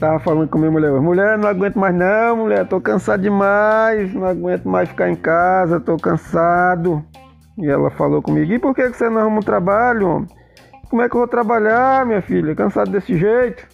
Tava falando com minha mulher, mulher, não aguento mais não, mulher, tô cansado demais, não aguento mais ficar em casa, tô cansado. E ela falou comigo, e por que você não arruma um trabalho. Como é que eu vou trabalhar, minha filha, cansado desse jeito?